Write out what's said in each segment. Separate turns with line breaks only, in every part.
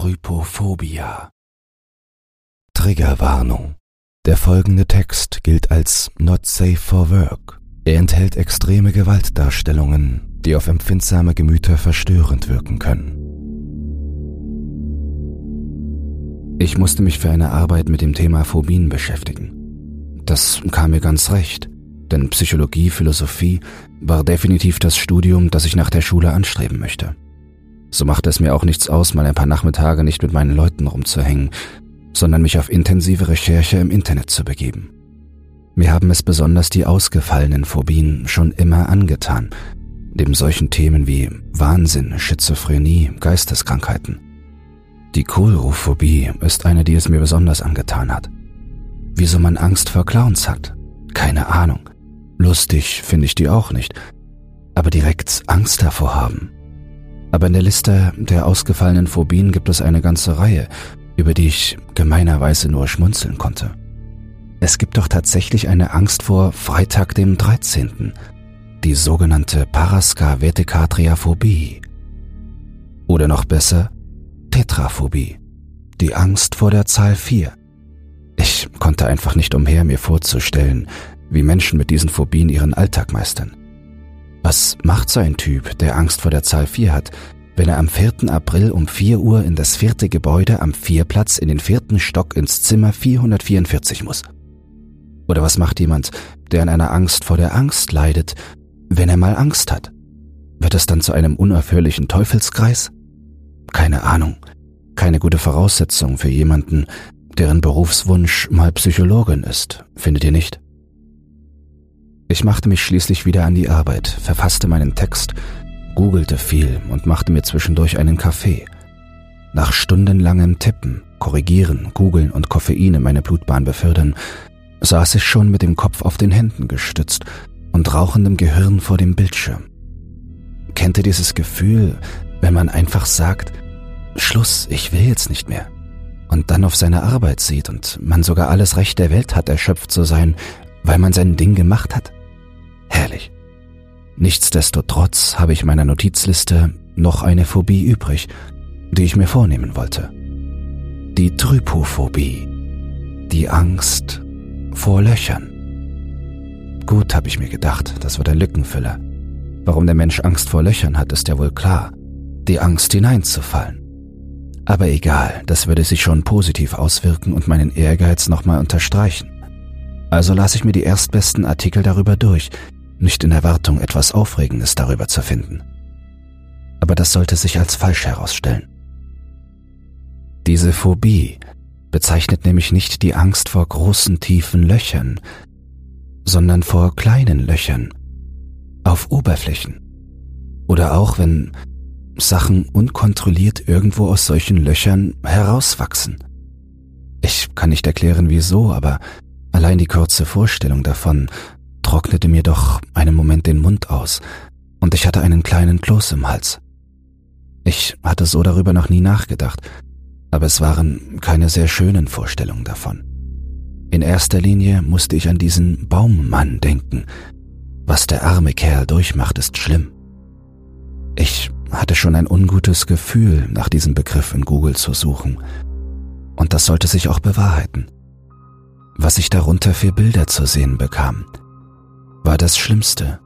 Trypophobia. Triggerwarnung. Der folgende Text gilt als not safe for work. Er enthält extreme Gewaltdarstellungen, die auf empfindsame Gemüter verstörend wirken können. Ich musste mich für eine Arbeit mit dem Thema Phobien beschäftigen. Das kam mir ganz recht, denn Psychologie, Philosophie war definitiv das Studium, das ich nach der Schule anstreben möchte. So machte es mir auch nichts aus, mal ein paar Nachmittage nicht mit meinen Leuten rumzuhängen, sondern mich auf intensive Recherche im Internet zu begeben. Mir haben es besonders die ausgefallenen Phobien schon immer angetan, neben solchen Themen wie Wahnsinn, Schizophrenie, Geisteskrankheiten. Die Kohlrophobie ist eine, die es mir besonders angetan hat. Wieso man Angst vor Clowns hat? Keine Ahnung. Lustig finde ich die auch nicht. Aber direkt Angst davor haben, aber in der Liste der ausgefallenen Phobien gibt es eine ganze Reihe, über die ich gemeinerweise nur schmunzeln konnte. Es gibt doch tatsächlich eine Angst vor Freitag dem 13., die sogenannte Paraskavetikatriaphobie. Oder noch besser, Tetraphobie, die Angst vor der Zahl 4. Ich konnte einfach nicht umher, mir vorzustellen, wie Menschen mit diesen Phobien ihren Alltag meistern. Was macht so ein Typ, der Angst vor der Zahl 4 hat, wenn er am 4. April um 4 Uhr in das vierte Gebäude am Vierplatz in den vierten Stock ins Zimmer 444 muss? Oder was macht jemand, der an einer Angst vor der Angst leidet, wenn er mal Angst hat? Wird es dann zu einem unaufhörlichen Teufelskreis? Keine Ahnung. Keine gute Voraussetzung für jemanden, deren Berufswunsch mal Psychologin ist, findet ihr nicht? Ich machte mich schließlich wieder an die Arbeit, verfasste meinen Text, googelte viel und machte mir zwischendurch einen Kaffee. Nach stundenlangem Tippen, Korrigieren, Googeln und Koffein in meine Blutbahn befördern, saß ich schon mit dem Kopf auf den Händen gestützt und rauchendem Gehirn vor dem Bildschirm. Kennt ihr dieses Gefühl, wenn man einfach sagt, Schluss, ich will jetzt nicht mehr, und dann auf seine Arbeit sieht und man sogar alles Recht der Welt hat, erschöpft zu sein, weil man sein Ding gemacht hat? Herrlich. Nichtsdestotrotz habe ich meiner Notizliste noch eine Phobie übrig, die ich mir vornehmen wollte. Die Trypophobie. Die Angst vor Löchern. Gut, habe ich mir gedacht, das wird ein Lückenfüller. Warum der Mensch Angst vor Löchern hat, ist ja wohl klar. Die Angst hineinzufallen. Aber egal, das würde sich schon positiv auswirken und meinen Ehrgeiz nochmal unterstreichen. Also las ich mir die erstbesten Artikel darüber durch, nicht in Erwartung, etwas Aufregendes darüber zu finden. Aber das sollte sich als falsch herausstellen. Diese Phobie bezeichnet nämlich nicht die Angst vor großen tiefen Löchern, sondern vor kleinen Löchern auf Oberflächen. Oder auch wenn Sachen unkontrolliert irgendwo aus solchen Löchern herauswachsen. Ich kann nicht erklären wieso, aber allein die kurze Vorstellung davon trocknete mir doch einen Moment den Mund aus und ich hatte einen kleinen Kloß im Hals. Ich hatte so darüber noch nie nachgedacht, aber es waren keine sehr schönen Vorstellungen davon. In erster Linie musste ich an diesen Baummann denken. Was der arme Kerl durchmacht, ist schlimm. Ich hatte schon ein ungutes Gefühl, nach diesem Begriff in Google zu suchen. Und das sollte sich auch bewahrheiten. Was ich darunter für Bilder zu sehen bekam, war das Schlimmste,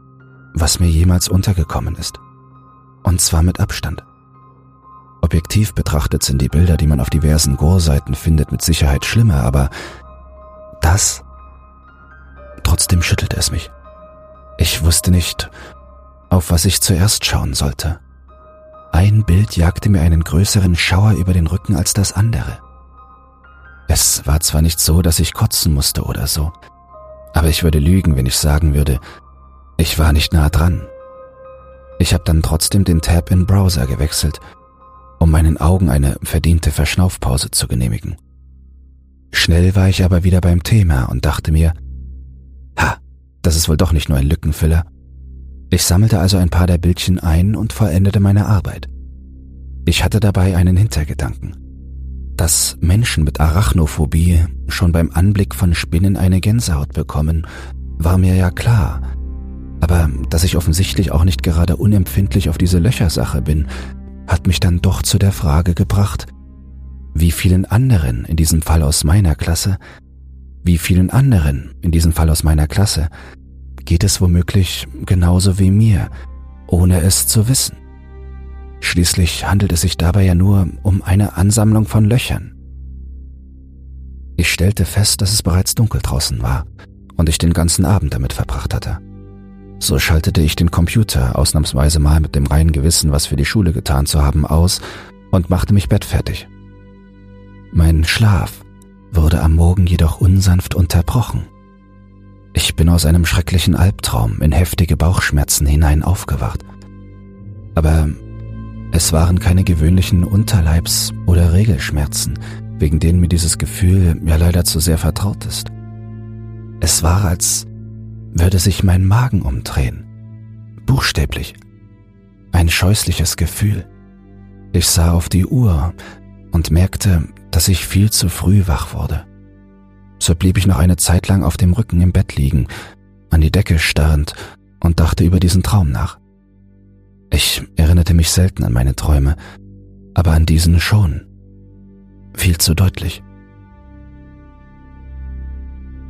was mir jemals untergekommen ist. Und zwar mit Abstand. Objektiv betrachtet sind die Bilder, die man auf diversen Gore-Seiten findet, mit Sicherheit schlimmer, aber das... Trotzdem schüttelte es mich. Ich wusste nicht, auf was ich zuerst schauen sollte. Ein Bild jagte mir einen größeren Schauer über den Rücken als das andere. Es war zwar nicht so, dass ich kotzen musste oder so, aber ich würde lügen, wenn ich sagen würde, ich war nicht nah dran. Ich habe dann trotzdem den Tab in Browser gewechselt, um meinen Augen eine verdiente Verschnaufpause zu genehmigen. Schnell war ich aber wieder beim Thema und dachte mir, ha, das ist wohl doch nicht nur ein Lückenfüller. Ich sammelte also ein paar der Bildchen ein und vollendete meine Arbeit. Ich hatte dabei einen Hintergedanken. Dass Menschen mit Arachnophobie schon beim Anblick von Spinnen eine Gänsehaut bekommen, war mir ja klar. Aber dass ich offensichtlich auch nicht gerade unempfindlich auf diese Löchersache bin, hat mich dann doch zu der Frage gebracht, wie vielen anderen, in diesem Fall aus meiner Klasse, wie vielen anderen, in diesem Fall aus meiner Klasse, geht es womöglich genauso wie mir, ohne es zu wissen. Schließlich handelt es sich dabei ja nur um eine Ansammlung von Löchern. Ich stellte fest, dass es bereits dunkel draußen war und ich den ganzen Abend damit verbracht hatte. So schaltete ich den Computer ausnahmsweise mal mit dem reinen Gewissen, was für die Schule getan zu haben, aus und machte mich bettfertig. Mein Schlaf wurde am Morgen jedoch unsanft unterbrochen. Ich bin aus einem schrecklichen Albtraum in heftige Bauchschmerzen hinein aufgewacht. Aber es waren keine gewöhnlichen Unterleibs- oder Regelschmerzen, wegen denen mir dieses Gefühl ja leider zu sehr vertraut ist. Es war, als würde sich mein Magen umdrehen. Buchstäblich. Ein scheußliches Gefühl. Ich sah auf die Uhr und merkte, dass ich viel zu früh wach wurde. So blieb ich noch eine Zeit lang auf dem Rücken im Bett liegen, an die Decke starrend und dachte über diesen Traum nach. Ich erinnerte mich selten an meine Träume, aber an diesen schon. Viel zu deutlich.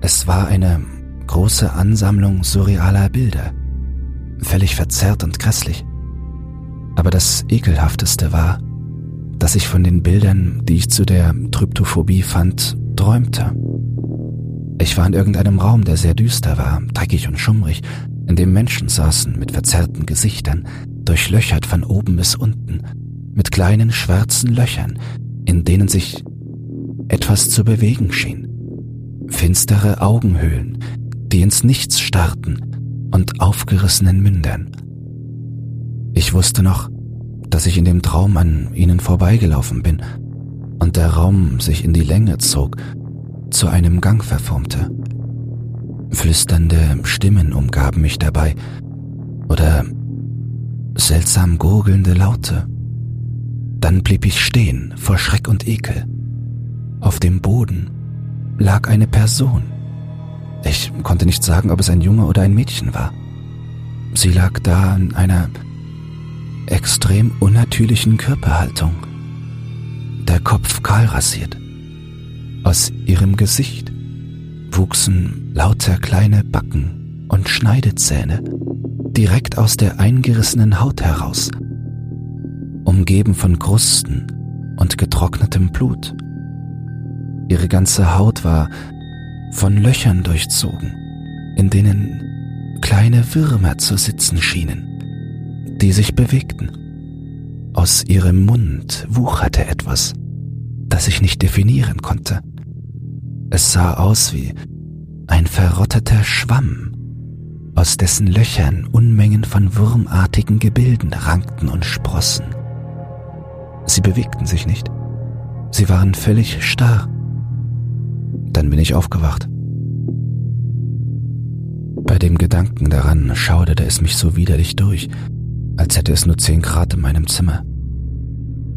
Es war eine große Ansammlung surrealer Bilder, völlig verzerrt und grässlich. Aber das Ekelhafteste war, dass ich von den Bildern, die ich zu der Tryptophobie fand, träumte. Ich war in irgendeinem Raum, der sehr düster war, dreckig und schummrig, in dem Menschen saßen mit verzerrten Gesichtern, durchlöchert von oben bis unten, mit kleinen schwarzen Löchern, in denen sich etwas zu bewegen schien. Finstere Augenhöhlen, die ins Nichts starrten und aufgerissenen Mündern. Ich wusste noch, dass ich in dem Traum an ihnen vorbeigelaufen bin und der Raum sich in die Länge zog, zu einem Gang verformte. Flüsternde Stimmen umgaben mich dabei oder seltsam gurgelnde Laute. Dann blieb ich stehen vor Schreck und Ekel. Auf dem Boden lag eine Person. Ich konnte nicht sagen, ob es ein Junge oder ein Mädchen war. Sie lag da in einer extrem unnatürlichen Körperhaltung. Der Kopf kahl rasiert. Aus ihrem Gesicht wuchsen lauter kleine Backen und Schneidezähne direkt aus der eingerissenen Haut heraus, umgeben von Krusten und getrocknetem Blut. Ihre ganze Haut war von Löchern durchzogen, in denen kleine Würmer zu sitzen schienen die sich bewegten. Aus ihrem Mund wucherte etwas, das ich nicht definieren konnte. Es sah aus wie ein verrotteter Schwamm, aus dessen Löchern Unmengen von wurmartigen Gebilden rankten und sprossen. Sie bewegten sich nicht. Sie waren völlig starr. Dann bin ich aufgewacht. Bei dem Gedanken daran schauderte es mich so widerlich durch, als hätte es nur 10 Grad in meinem Zimmer.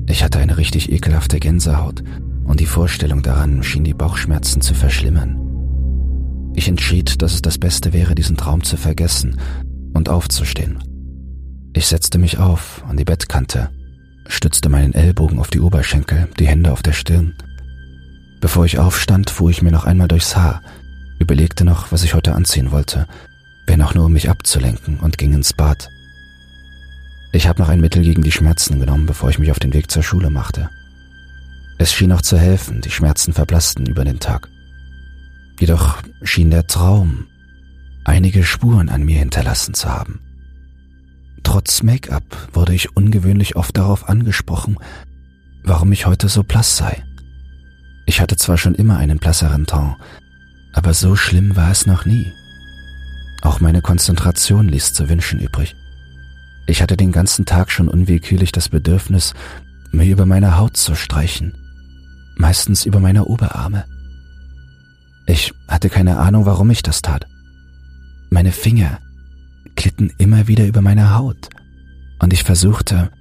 Ich hatte eine richtig ekelhafte Gänsehaut und die Vorstellung daran schien die Bauchschmerzen zu verschlimmern. Ich entschied, dass es das Beste wäre, diesen Traum zu vergessen und aufzustehen. Ich setzte mich auf an die Bettkante, stützte meinen Ellbogen auf die Oberschenkel, die Hände auf der Stirn. Bevor ich aufstand, fuhr ich mir noch einmal durchs Haar, überlegte noch, was ich heute anziehen wollte, wenn auch nur um mich abzulenken und ging ins Bad. Ich habe noch ein Mittel gegen die Schmerzen genommen, bevor ich mich auf den Weg zur Schule machte. Es schien auch zu helfen, die Schmerzen verblassten über den Tag. Jedoch schien der Traum einige Spuren an mir hinterlassen zu haben. Trotz Make-up wurde ich ungewöhnlich oft darauf angesprochen, warum ich heute so blass sei. Ich hatte zwar schon immer einen blasseren Ton, aber so schlimm war es noch nie. Auch meine Konzentration ließ zu wünschen übrig. Ich hatte den ganzen Tag schon unwillkürlich das Bedürfnis, mir über meine Haut zu streichen, meistens über meine Oberarme. Ich hatte keine Ahnung, warum ich das tat. Meine Finger glitten immer wieder über meine Haut und ich versuchte,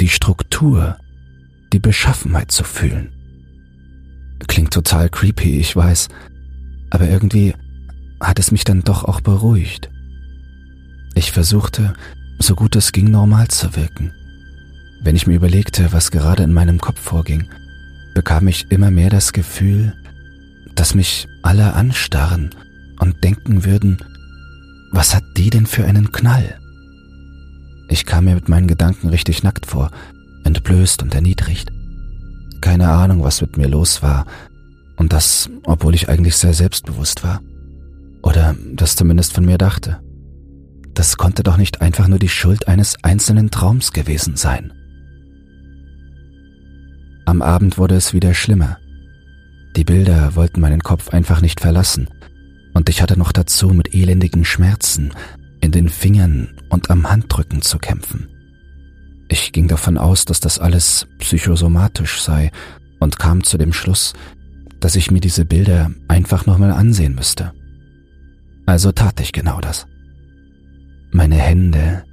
die Struktur, die Beschaffenheit zu fühlen. Klingt total creepy, ich weiß, aber irgendwie hat es mich dann doch auch beruhigt. Ich versuchte, so gut es ging, normal zu wirken. Wenn ich mir überlegte, was gerade in meinem Kopf vorging, bekam ich immer mehr das Gefühl, dass mich alle anstarren und denken würden, was hat die denn für einen Knall? Ich kam mir mit meinen Gedanken richtig nackt vor, entblößt und erniedrigt. Keine Ahnung, was mit mir los war, und das, obwohl ich eigentlich sehr selbstbewusst war. Oder das zumindest von mir dachte. Das konnte doch nicht einfach nur die Schuld eines einzelnen Traums gewesen sein. Am Abend wurde es wieder schlimmer. Die Bilder wollten meinen Kopf einfach nicht verlassen, und ich hatte noch dazu mit elendigen Schmerzen in den Fingern und am Handrücken zu kämpfen. Ich ging davon aus, dass das alles psychosomatisch sei und kam zu dem Schluss, dass ich mir diese Bilder einfach nochmal ansehen müsste. Also tat ich genau das. Meine Hände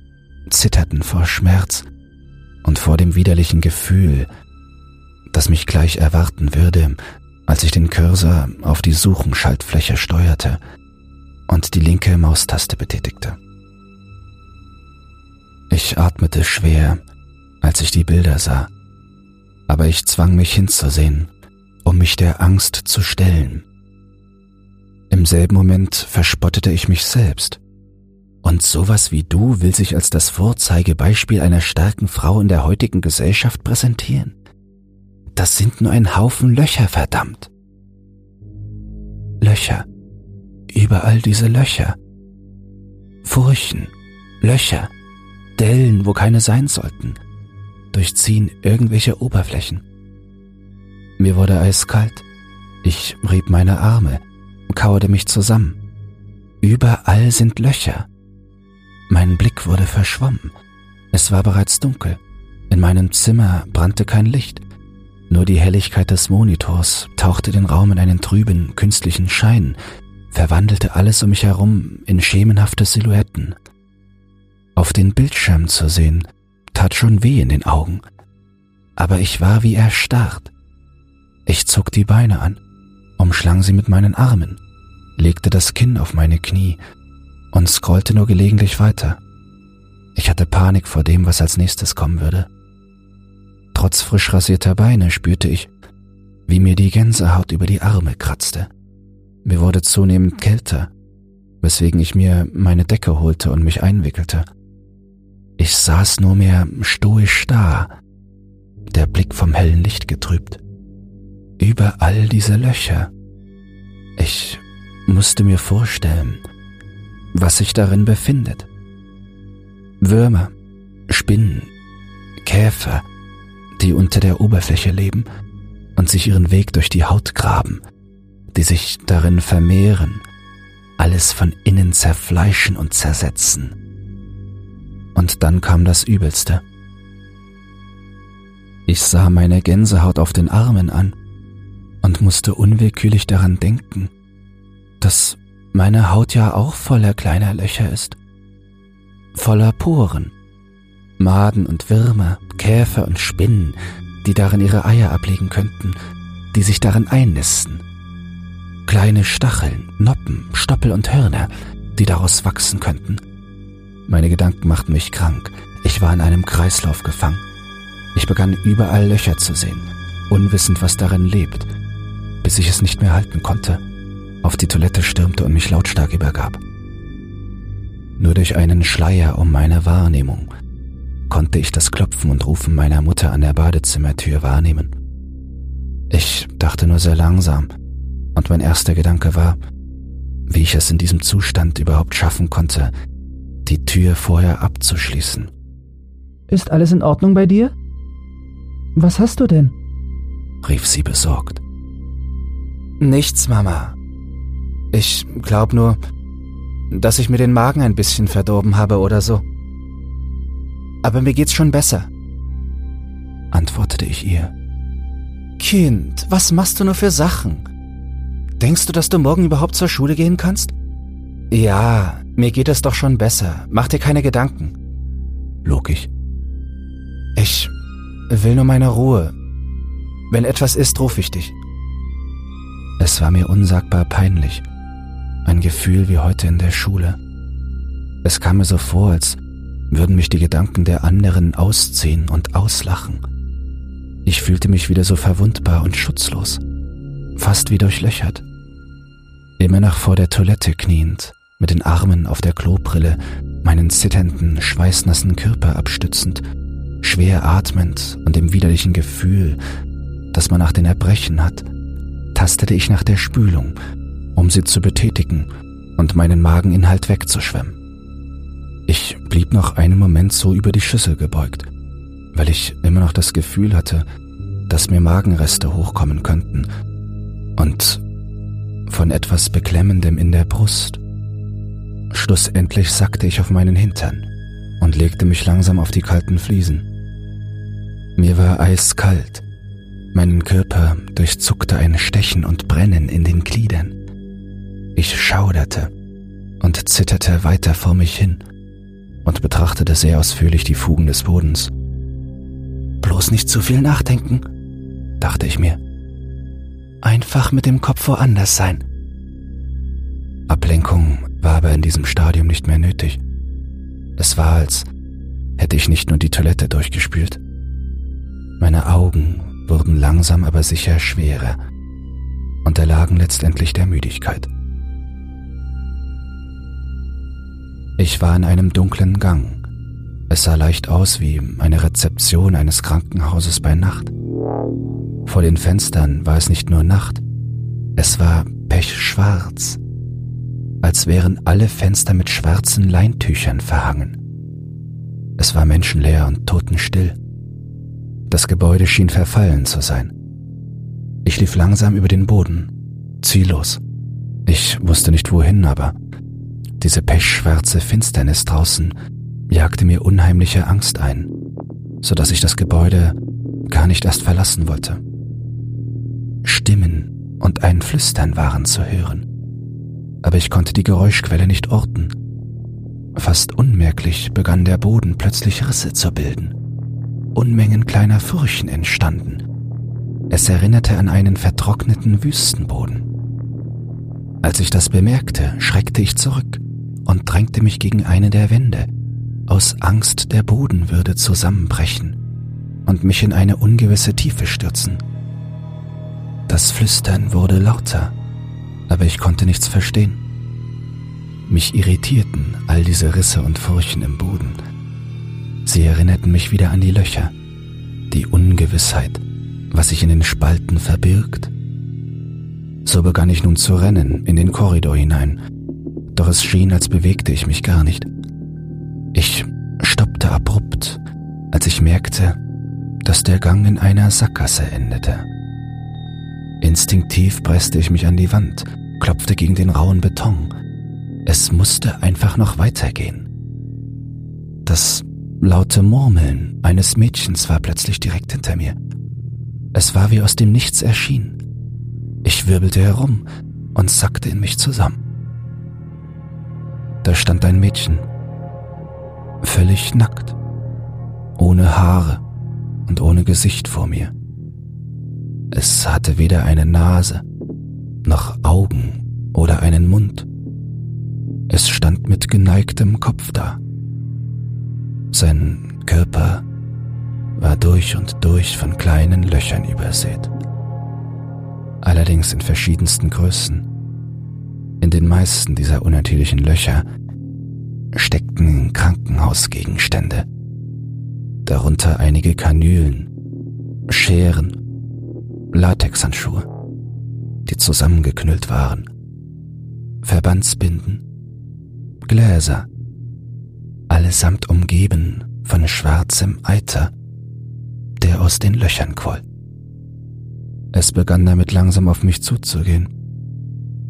zitterten vor Schmerz und vor dem widerlichen Gefühl, das mich gleich erwarten würde, als ich den Cursor auf die Suchenschaltfläche steuerte und die linke Maustaste betätigte. Ich atmete schwer, als ich die Bilder sah, aber ich zwang mich hinzusehen, um mich der Angst zu stellen. Im selben Moment verspottete ich mich selbst. Und sowas wie du will sich als das Vorzeigebeispiel einer starken Frau in der heutigen Gesellschaft präsentieren? Das sind nur ein Haufen Löcher, verdammt. Löcher. Überall diese Löcher. Furchen, Löcher, Dellen, wo keine sein sollten, durchziehen irgendwelche Oberflächen. Mir wurde eiskalt. Ich rieb meine Arme, kauerte mich zusammen. Überall sind Löcher. Mein Blick wurde verschwommen. Es war bereits dunkel. In meinem Zimmer brannte kein Licht. Nur die Helligkeit des Monitors tauchte den Raum in einen trüben, künstlichen Schein, verwandelte alles um mich herum in schemenhafte Silhouetten. Auf den Bildschirm zu sehen, tat schon weh in den Augen, aber ich war wie erstarrt. Ich zog die Beine an, umschlang sie mit meinen Armen, legte das Kinn auf meine Knie und scrollte nur gelegentlich weiter. Ich hatte Panik vor dem, was als nächstes kommen würde. Trotz frisch rasierter Beine spürte ich, wie mir die Gänsehaut über die Arme kratzte. Mir wurde zunehmend kälter, weswegen ich mir meine Decke holte und mich einwickelte. Ich saß nur mehr stoisch da, der Blick vom hellen Licht getrübt. Überall diese Löcher. Ich musste mir vorstellen, was sich darin befindet. Würmer, Spinnen, Käfer, die unter der Oberfläche leben und sich ihren Weg durch die Haut graben, die sich darin vermehren, alles von innen zerfleischen und zersetzen. Und dann kam das Übelste. Ich sah meine Gänsehaut auf den Armen an und musste unwillkürlich daran denken, dass meine Haut ja auch voller kleiner Löcher ist, voller Poren, Maden und Würmer, Käfer und Spinnen, die darin ihre Eier ablegen könnten, die sich darin einnisten. Kleine Stacheln, Noppen, Stoppel und Hörner, die daraus wachsen könnten. Meine Gedanken machten mich krank. Ich war in einem Kreislauf gefangen. Ich begann überall Löcher zu sehen, unwissend, was darin lebt, bis ich es nicht mehr halten konnte, auf die Toilette stürmte und mich lautstark übergab. Nur durch einen Schleier um meine Wahrnehmung konnte ich das Klopfen und Rufen meiner Mutter an der Badezimmertür wahrnehmen. Ich dachte nur sehr langsam, und mein erster Gedanke war, wie ich es in diesem Zustand überhaupt schaffen konnte, die Tür vorher abzuschließen.
Ist alles in Ordnung bei dir? Was hast du denn?
rief sie besorgt. Nichts, Mama. Ich glaub nur, dass ich mir den Magen ein bisschen verdorben habe oder so aber mir geht's schon besser, antwortete ich ihr. Kind, was machst du nur für Sachen? Denkst du, dass du morgen überhaupt zur Schule gehen kannst? Ja, mir geht es doch schon besser. Mach dir keine Gedanken. Log ich. Ich will nur meine Ruhe. Wenn etwas ist, rufe ich dich. Es war mir unsagbar peinlich. Ein Gefühl wie heute in der Schule. Es kam mir so vor, als würden mich die Gedanken der anderen ausziehen und auslachen. Ich fühlte mich wieder so verwundbar und schutzlos, fast wie durchlöchert. Immer noch vor der Toilette kniend, mit den Armen auf der Klobrille, meinen zitternden, schweißnassen Körper abstützend, schwer atmend und dem widerlichen Gefühl, das man nach den Erbrechen hat, tastete ich nach der Spülung, um sie zu betätigen und meinen Mageninhalt wegzuschwemmen. Ich blieb noch einen Moment so über die Schüssel gebeugt, weil ich immer noch das Gefühl hatte, dass mir Magenreste hochkommen könnten und von etwas Beklemmendem in der Brust. Schlussendlich sackte ich auf meinen Hintern und legte mich langsam auf die kalten Fliesen. Mir war eiskalt, meinen Körper durchzuckte ein Stechen und Brennen in den Gliedern. Ich schauderte und zitterte weiter vor mich hin und betrachtete sehr ausführlich die Fugen des Bodens. Bloß nicht zu viel nachdenken, dachte ich mir. Einfach mit dem Kopf woanders sein. Ablenkung war aber in diesem Stadium nicht mehr nötig. Es war, als hätte ich nicht nur die Toilette durchgespült. Meine Augen wurden langsam aber sicher schwerer und erlagen letztendlich der Müdigkeit. Ich war in einem dunklen Gang. Es sah leicht aus wie eine Rezeption eines Krankenhauses bei Nacht. Vor den Fenstern war es nicht nur Nacht, es war pechschwarz, als wären alle Fenster mit schwarzen Leintüchern verhangen. Es war menschenleer und totenstill. Das Gebäude schien verfallen zu sein. Ich lief langsam über den Boden, ziellos. Ich wusste nicht wohin, aber diese pechschwarze Finsternis draußen jagte mir unheimliche Angst ein, so dass ich das Gebäude gar nicht erst verlassen wollte. Stimmen und ein Flüstern waren zu hören, aber ich konnte die Geräuschquelle nicht orten. Fast unmerklich begann der Boden plötzlich Risse zu bilden. Unmengen kleiner Furchen entstanden. Es erinnerte an einen vertrockneten Wüstenboden. Als ich das bemerkte, schreckte ich zurück und drängte mich gegen eine der Wände, aus Angst, der Boden würde zusammenbrechen und mich in eine ungewisse Tiefe stürzen. Das Flüstern wurde lauter, aber ich konnte nichts verstehen. Mich irritierten all diese Risse und Furchen im Boden, Sie erinnerten mich wieder an die Löcher, die Ungewissheit, was sich in den Spalten verbirgt. So begann ich nun zu rennen in den Korridor hinein, doch es schien, als bewegte ich mich gar nicht. Ich stoppte abrupt, als ich merkte, dass der Gang in einer Sackgasse endete. Instinktiv presste ich mich an die Wand, klopfte gegen den rauen Beton. Es musste einfach noch weitergehen. Das Laute Murmeln eines Mädchens war plötzlich direkt hinter mir. Es war wie aus dem Nichts erschienen. Ich wirbelte herum und sackte in mich zusammen. Da stand ein Mädchen, völlig nackt, ohne Haare und ohne Gesicht vor mir. Es hatte weder eine Nase noch Augen oder einen Mund. Es stand mit geneigtem Kopf da sein Körper war durch und durch von kleinen Löchern übersät, allerdings in verschiedensten Größen. In den meisten dieser unnatürlichen Löcher steckten Krankenhausgegenstände, darunter einige Kanülen, Scheren, Latexhandschuhe, die zusammengeknüllt waren, Verbandsbinden, Gläser, allesamt umgeben von schwarzem Eiter, der aus den Löchern quoll. Es begann damit langsam auf mich zuzugehen,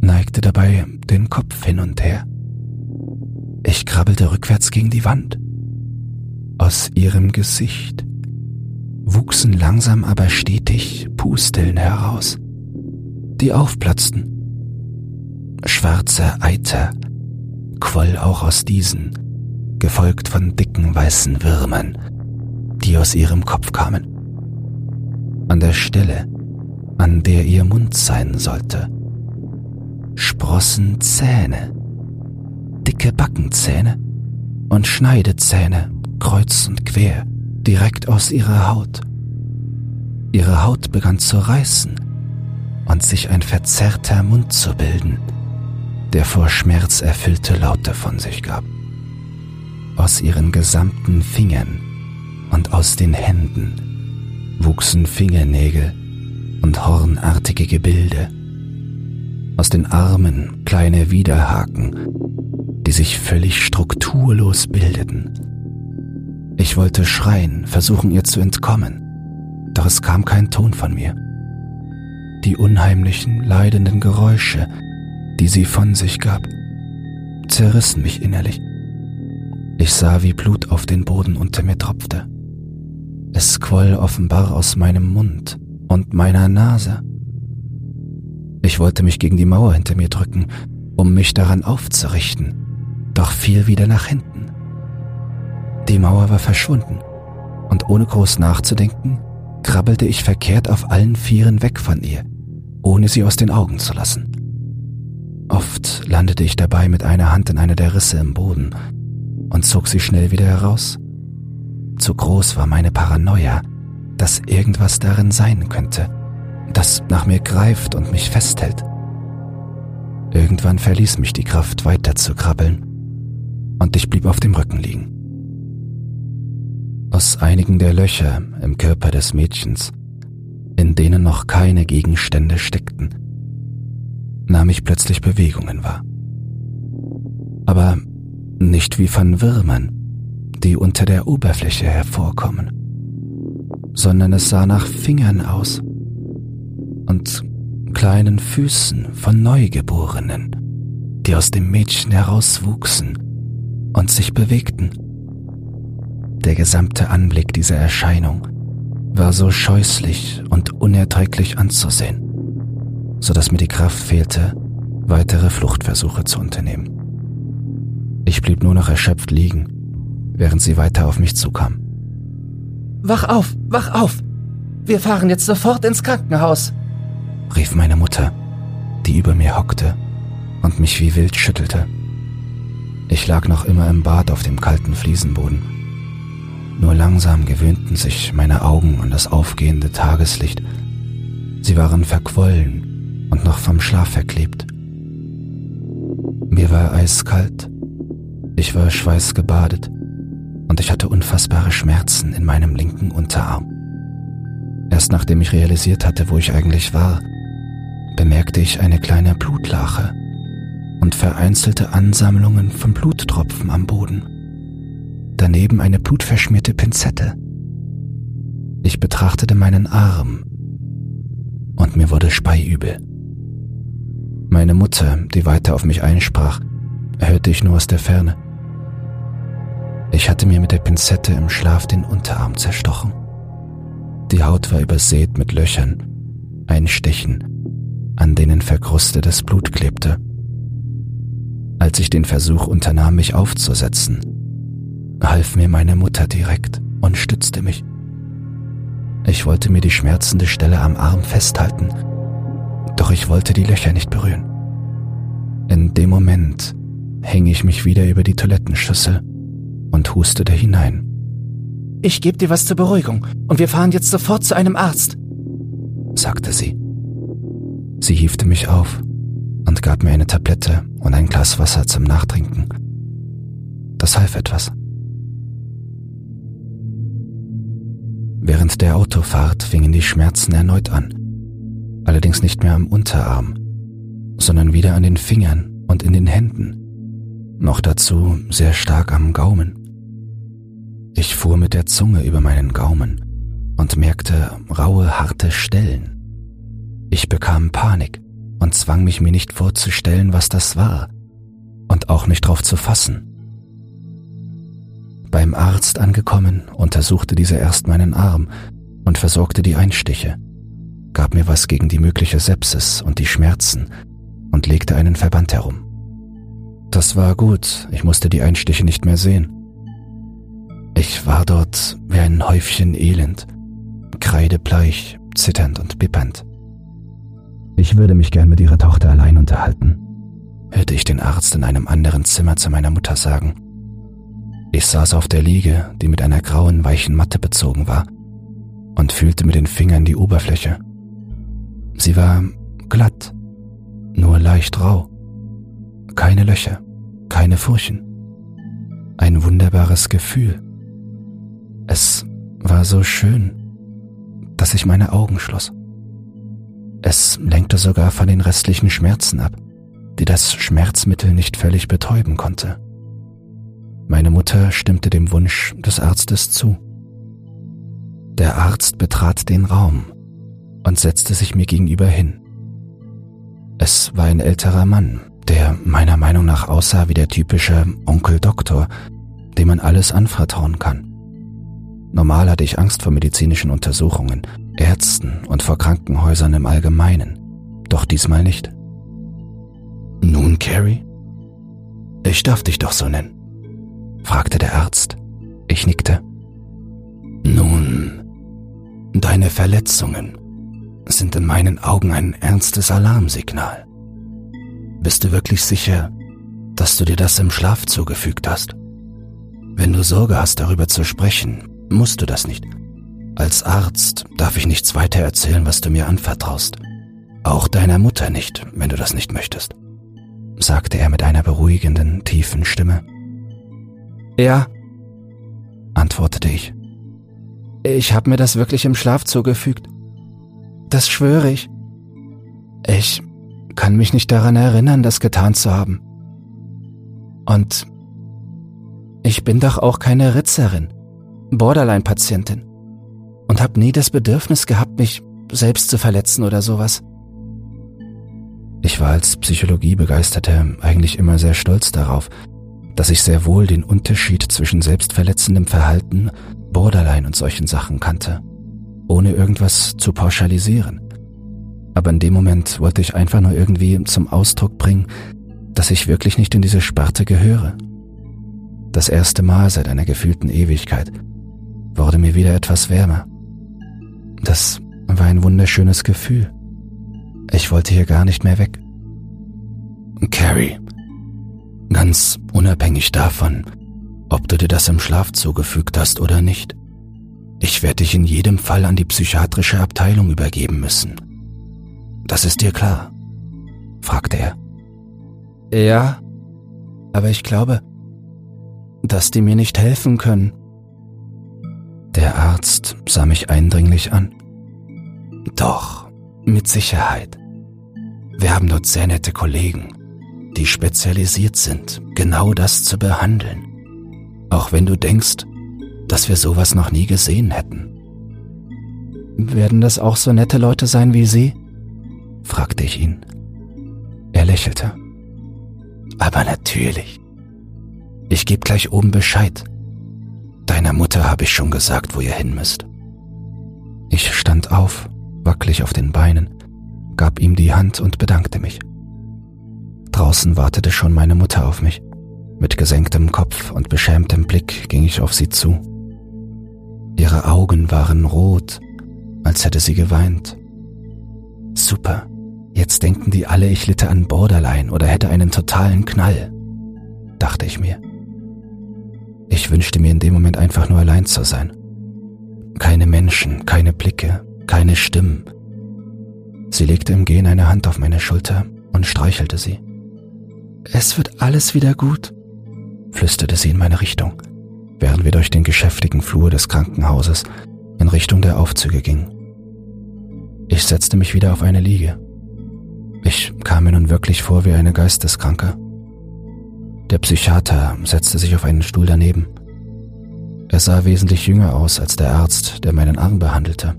neigte dabei den Kopf hin und her. Ich krabbelte rückwärts gegen die Wand. Aus ihrem Gesicht wuchsen langsam aber stetig Pusteln heraus, die aufplatzten. Schwarzer Eiter quoll auch aus diesen, gefolgt von dicken weißen Würmern, die aus ihrem Kopf kamen. An der Stelle, an der ihr Mund sein sollte, sprossen Zähne, dicke Backenzähne und Schneidezähne kreuz und quer direkt aus ihrer Haut. Ihre Haut begann zu reißen und sich ein verzerrter Mund zu bilden, der vor Schmerz erfüllte Laute von sich gab. Aus ihren gesamten Fingern und aus den Händen wuchsen Fingernägel und hornartige Gebilde. Aus den Armen kleine Widerhaken, die sich völlig strukturlos bildeten. Ich wollte schreien, versuchen ihr zu entkommen, doch es kam kein Ton von mir. Die unheimlichen, leidenden Geräusche, die sie von sich gab, zerrissen mich innerlich. Ich sah, wie Blut auf den Boden unter mir tropfte. Es quoll offenbar aus meinem Mund und meiner Nase. Ich wollte mich gegen die Mauer hinter mir drücken, um mich daran aufzurichten, doch fiel wieder nach hinten. Die Mauer war verschwunden, und ohne groß nachzudenken, krabbelte ich verkehrt auf allen Vieren weg von ihr, ohne sie aus den Augen zu lassen. Oft landete ich dabei mit einer Hand in einer der Risse im Boden und zog sie schnell wieder heraus. Zu groß war meine Paranoia, dass irgendwas darin sein könnte, das nach mir greift und mich festhält. Irgendwann verließ mich die Kraft, weiter zu krabbeln, und ich blieb auf dem Rücken liegen. Aus einigen der Löcher im Körper des Mädchens, in denen noch keine Gegenstände steckten, nahm ich plötzlich Bewegungen wahr. Aber nicht wie von Würmern, die unter der Oberfläche hervorkommen, sondern es sah nach Fingern aus und kleinen Füßen von Neugeborenen, die aus dem Mädchen herauswuchsen und sich bewegten. Der gesamte Anblick dieser Erscheinung war so scheußlich und unerträglich anzusehen so dass mir die Kraft fehlte, weitere Fluchtversuche zu unternehmen. Ich blieb nur noch erschöpft liegen, während sie weiter auf mich zukam.
Wach auf, wach auf! Wir fahren jetzt sofort ins Krankenhaus!
Rief meine Mutter, die über mir hockte und mich wie wild schüttelte. Ich lag noch immer im Bad auf dem kalten Fliesenboden. Nur langsam gewöhnten sich meine Augen an das aufgehende Tageslicht. Sie waren verquollen und noch vom Schlaf verklebt. Mir war eiskalt, ich war schweißgebadet und ich hatte unfassbare Schmerzen in meinem linken Unterarm. Erst nachdem ich realisiert hatte, wo ich eigentlich war, bemerkte ich eine kleine Blutlache und vereinzelte Ansammlungen von Bluttropfen am Boden. Daneben eine blutverschmierte Pinzette. Ich betrachtete meinen Arm und mir wurde speiübel. Meine Mutter, die weiter auf mich einsprach, hörte ich nur aus der Ferne. Ich hatte mir mit der Pinzette im Schlaf den Unterarm zerstochen. Die Haut war übersät mit Löchern, Einstichen, an denen verkrustetes Blut klebte. Als ich den Versuch unternahm, mich aufzusetzen, half mir meine Mutter direkt und stützte mich. Ich wollte mir die schmerzende Stelle am Arm festhalten doch ich wollte die Löcher nicht berühren. In dem Moment hänge ich mich wieder über die Toilettenschüssel und hustete hinein.
Ich gebe dir was zur Beruhigung und wir fahren jetzt sofort zu einem Arzt,
sagte sie. Sie hiefte mich auf und gab mir eine Tablette und ein Glas Wasser zum Nachtrinken. Das half etwas. Während der Autofahrt fingen die Schmerzen erneut an allerdings nicht mehr am Unterarm, sondern wieder an den Fingern und in den Händen, noch dazu sehr stark am Gaumen. Ich fuhr mit der Zunge über meinen Gaumen und merkte raue, harte Stellen. Ich bekam Panik und zwang mich mir nicht vorzustellen, was das war und auch nicht drauf zu fassen. Beim Arzt angekommen, untersuchte dieser erst meinen Arm und versorgte die Einstiche gab mir was gegen die mögliche Sepsis und die Schmerzen und legte einen Verband herum. Das war gut, ich musste die Einstiche nicht mehr sehen. Ich war dort wie ein Häufchen Elend, kreidebleich, zitternd und bippernd. Ich würde mich gern mit ihrer Tochter allein unterhalten, hörte ich den Arzt in einem anderen Zimmer zu meiner Mutter sagen. Ich saß auf der Liege, die mit einer grauen, weichen Matte bezogen war und fühlte mit den Fingern die Oberfläche. Sie war glatt, nur leicht rau. Keine Löcher, keine Furchen. Ein wunderbares Gefühl. Es war so schön, dass ich meine Augen schloss. Es lenkte sogar von den restlichen Schmerzen ab, die das Schmerzmittel nicht völlig betäuben konnte. Meine Mutter stimmte dem Wunsch des Arztes zu. Der Arzt betrat den Raum und setzte sich mir gegenüber hin. Es war ein älterer Mann, der meiner Meinung nach aussah wie der typische Onkel Doktor, dem man alles anvertrauen kann. Normal hatte ich Angst vor medizinischen Untersuchungen, Ärzten und vor Krankenhäusern im Allgemeinen, doch diesmal nicht. Nun, Carrie? Ich darf dich doch so nennen fragte der Arzt. Ich nickte. Nun, deine Verletzungen sind in meinen Augen ein ernstes Alarmsignal. Bist du wirklich sicher, dass du dir das im Schlaf zugefügt hast? Wenn du Sorge hast, darüber zu sprechen, musst du das nicht. Als Arzt darf ich nichts weiter erzählen, was du mir anvertraust. Auch deiner Mutter nicht, wenn du das nicht möchtest, sagte er mit einer beruhigenden, tiefen Stimme.
Ja, antwortete ich. Ich habe mir das wirklich im Schlaf zugefügt. Das schwöre ich. Ich kann mich nicht daran erinnern, das getan zu haben. Und ich bin doch auch keine Ritzerin, Borderline-Patientin und habe nie das Bedürfnis gehabt, mich selbst zu verletzen oder sowas.
Ich war als Psychologiebegeisterter eigentlich immer sehr stolz darauf, dass ich sehr wohl den Unterschied zwischen selbstverletzendem Verhalten, Borderline und solchen Sachen kannte, ohne irgendwas zu pauschalisieren. Aber in dem Moment wollte ich einfach nur irgendwie zum Ausdruck bringen, dass ich wirklich nicht in diese Sparte gehöre. Das erste Mal seit einer gefühlten Ewigkeit wurde mir wieder etwas wärmer. Das war ein wunderschönes Gefühl. Ich wollte hier gar nicht mehr weg. Carrie, Ganz unabhängig davon, ob du dir das im Schlaf zugefügt hast oder nicht. Ich werde dich in jedem Fall an die psychiatrische Abteilung übergeben müssen. Das ist dir klar? fragte er.
Ja, aber ich glaube, dass die mir nicht helfen können.
Arzt sah mich eindringlich an. Doch, mit Sicherheit. Wir haben dort sehr nette Kollegen die spezialisiert sind, genau das zu behandeln. Auch wenn du denkst, dass wir sowas noch nie gesehen hätten.
Werden das auch so nette Leute sein wie Sie? fragte ich ihn.
Er lächelte. Aber natürlich. Ich gebe gleich oben Bescheid. Deiner Mutter habe ich schon gesagt, wo ihr hin müsst. Ich stand auf, wackelig auf den Beinen, gab ihm die Hand und bedankte mich. Draußen wartete schon meine Mutter auf mich. Mit gesenktem Kopf und beschämtem Blick ging ich auf sie zu. Ihre Augen waren rot, als hätte sie geweint. Super, jetzt denken die alle, ich litte an Borderline oder hätte einen totalen Knall, dachte ich mir. Ich wünschte mir in dem Moment einfach nur allein zu sein. Keine Menschen, keine Blicke, keine Stimmen. Sie legte im Gehen eine Hand auf meine Schulter und streichelte sie.
Es wird alles wieder gut,
flüsterte sie in meine Richtung, während wir durch den geschäftigen Flur des Krankenhauses in Richtung der Aufzüge gingen. Ich setzte mich wieder auf eine Liege. Ich kam mir nun wirklich vor wie eine Geisteskranke. Der Psychiater setzte sich auf einen Stuhl daneben. Er sah wesentlich jünger aus als der Arzt, der meinen Arm behandelte.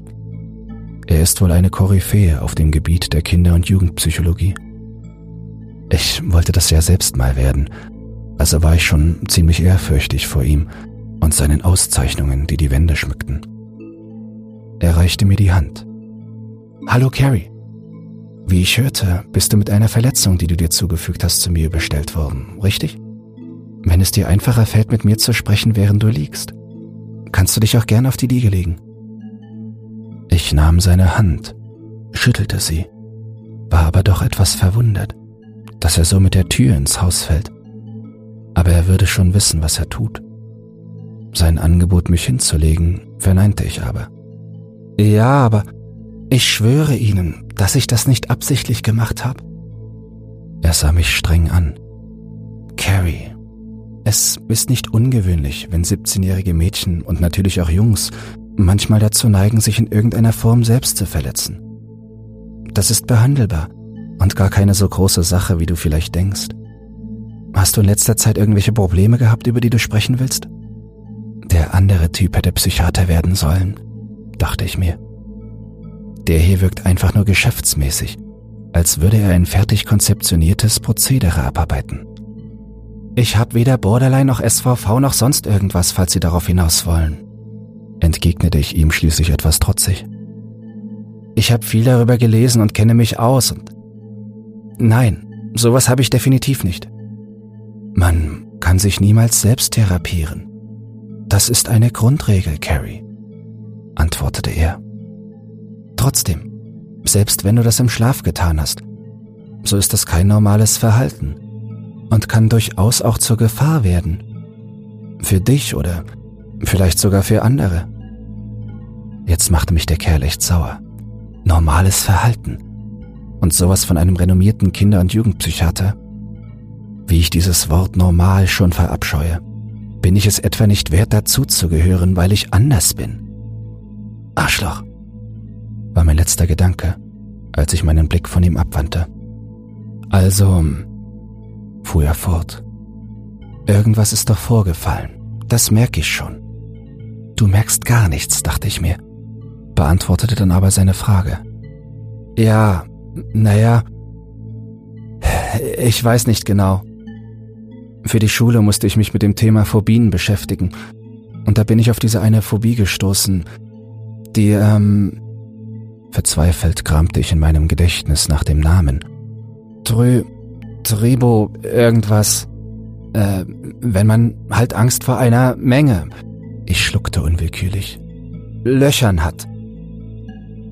Er ist wohl eine Koryphäe auf dem Gebiet der Kinder- und Jugendpsychologie. Ich wollte das ja selbst mal werden, also war ich schon ziemlich ehrfürchtig vor ihm und seinen Auszeichnungen, die die Wände schmückten. Er reichte mir die Hand. Hallo Carrie. Wie ich hörte, bist du mit einer Verletzung, die du dir zugefügt hast, zu mir bestellt worden, richtig? Wenn es dir einfacher fällt, mit mir zu sprechen, während du liegst, kannst du dich auch gern auf die Liege legen. Ich nahm seine Hand, schüttelte sie, war aber doch etwas verwundert dass er so mit der Tür ins Haus fällt. Aber er würde schon wissen, was er tut. Sein Angebot, mich hinzulegen, verneinte ich aber.
Ja, aber ich schwöre Ihnen, dass ich das nicht absichtlich gemacht habe. Er sah mich streng an. Carrie, es ist nicht ungewöhnlich, wenn 17-jährige Mädchen und natürlich auch Jungs manchmal dazu neigen, sich in irgendeiner Form selbst zu verletzen. Das ist behandelbar und gar keine so große Sache, wie du vielleicht denkst. Hast du in letzter Zeit irgendwelche Probleme gehabt, über die du sprechen willst? Der andere Typ hätte Psychiater werden sollen, dachte ich mir. Der hier wirkt einfach nur geschäftsmäßig, als würde er ein fertig konzeptioniertes Prozedere abarbeiten. Ich habe weder Borderline noch SVV noch sonst irgendwas, falls Sie darauf hinaus wollen, entgegnete ich ihm schließlich etwas trotzig. Ich habe viel darüber gelesen und kenne mich aus und nein, sowas habe ich definitiv nicht. Man kann sich niemals selbst therapieren. Das ist eine Grundregel, Carrie, antwortete er. Trotzdem, selbst wenn du das im Schlaf getan hast, so ist das kein normales Verhalten und kann durchaus auch zur Gefahr werden. Für dich oder vielleicht sogar für andere. Jetzt machte mich der Kerl echt sauer. Normales Verhalten. Und sowas von einem renommierten Kinder- und Jugendpsychiater. Wie ich dieses Wort normal schon verabscheue. Bin ich es etwa nicht wert, dazuzugehören, weil ich anders bin? Arschloch, war mein letzter Gedanke, als ich meinen Blick von ihm abwandte. Also, fuhr er fort, irgendwas ist doch vorgefallen, das merke ich schon. Du merkst gar nichts, dachte ich mir, beantwortete dann aber seine Frage. Ja, naja, ich weiß nicht genau. Für die Schule musste ich mich mit dem Thema Phobien beschäftigen. Und da bin ich auf diese eine Phobie gestoßen, die, ähm, verzweifelt kramte ich in meinem Gedächtnis nach dem Namen. Trö, Tribo, irgendwas. Äh, wenn man halt Angst vor einer Menge, ich schluckte unwillkürlich, Löchern hat.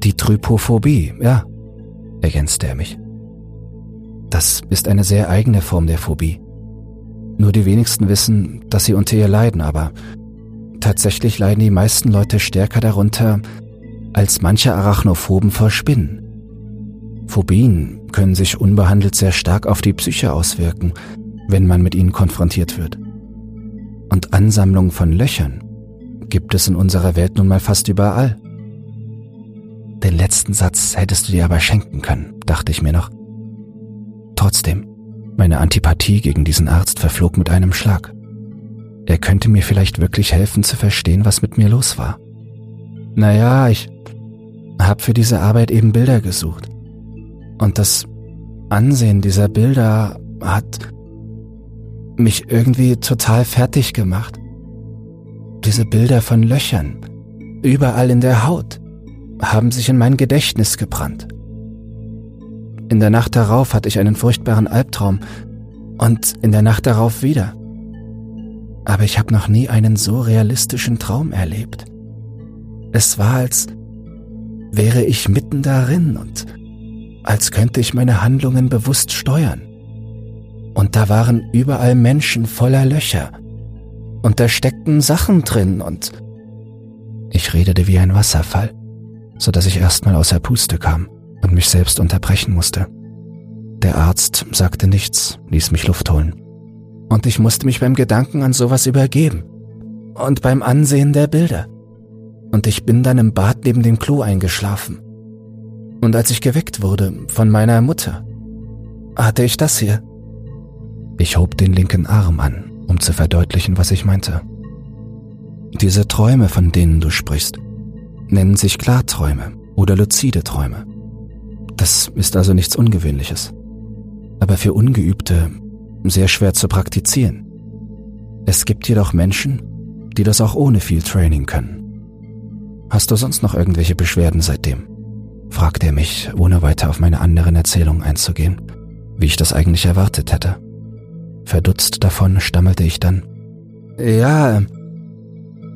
Die Trypophobie, ja, ergänzte er mich. Das ist eine sehr eigene Form der Phobie. Nur die wenigsten wissen, dass sie unter ihr leiden, aber tatsächlich leiden die meisten Leute stärker darunter als manche Arachnophoben vor Spinnen. Phobien können sich unbehandelt sehr stark auf die Psyche auswirken, wenn man mit ihnen konfrontiert wird. Und Ansammlungen von Löchern gibt es in unserer Welt nun mal fast überall. Den letzten Satz hättest du dir aber schenken können, dachte ich mir noch. Trotzdem, meine Antipathie gegen diesen Arzt verflog mit einem Schlag. Er könnte mir vielleicht wirklich helfen zu verstehen, was mit mir los war. Naja, ich hab für diese Arbeit eben Bilder gesucht. Und das Ansehen dieser Bilder hat mich irgendwie total fertig gemacht. Diese Bilder von Löchern, überall in der Haut, haben sich in mein Gedächtnis gebrannt. In der Nacht darauf hatte ich einen furchtbaren Albtraum und in der Nacht darauf wieder. Aber ich habe noch nie einen so realistischen Traum erlebt. Es war, als wäre ich mitten darin und als könnte ich meine Handlungen bewusst steuern. Und da waren überall Menschen voller Löcher. Und da steckten Sachen drin und ich redete wie ein Wasserfall, so dass ich erstmal außer Puste kam und mich selbst unterbrechen musste. Der Arzt sagte nichts, ließ mich Luft holen. Und ich musste mich beim Gedanken an sowas übergeben. Und beim Ansehen der Bilder. Und ich bin dann im Bad neben dem Klo eingeschlafen. Und als ich geweckt wurde von meiner Mutter, hatte ich das hier. Ich hob den linken Arm an, um zu verdeutlichen, was ich meinte. Diese Träume, von denen du sprichst, nennen sich Klarträume oder luzide Träume. Das ist also nichts Ungewöhnliches, aber für Ungeübte sehr schwer zu praktizieren. Es gibt jedoch Menschen, die das auch ohne viel Training können. Hast du sonst noch irgendwelche Beschwerden seitdem? fragte er mich, ohne weiter auf meine anderen Erzählungen einzugehen, wie ich das eigentlich erwartet hätte. Verdutzt davon stammelte ich dann. Ja,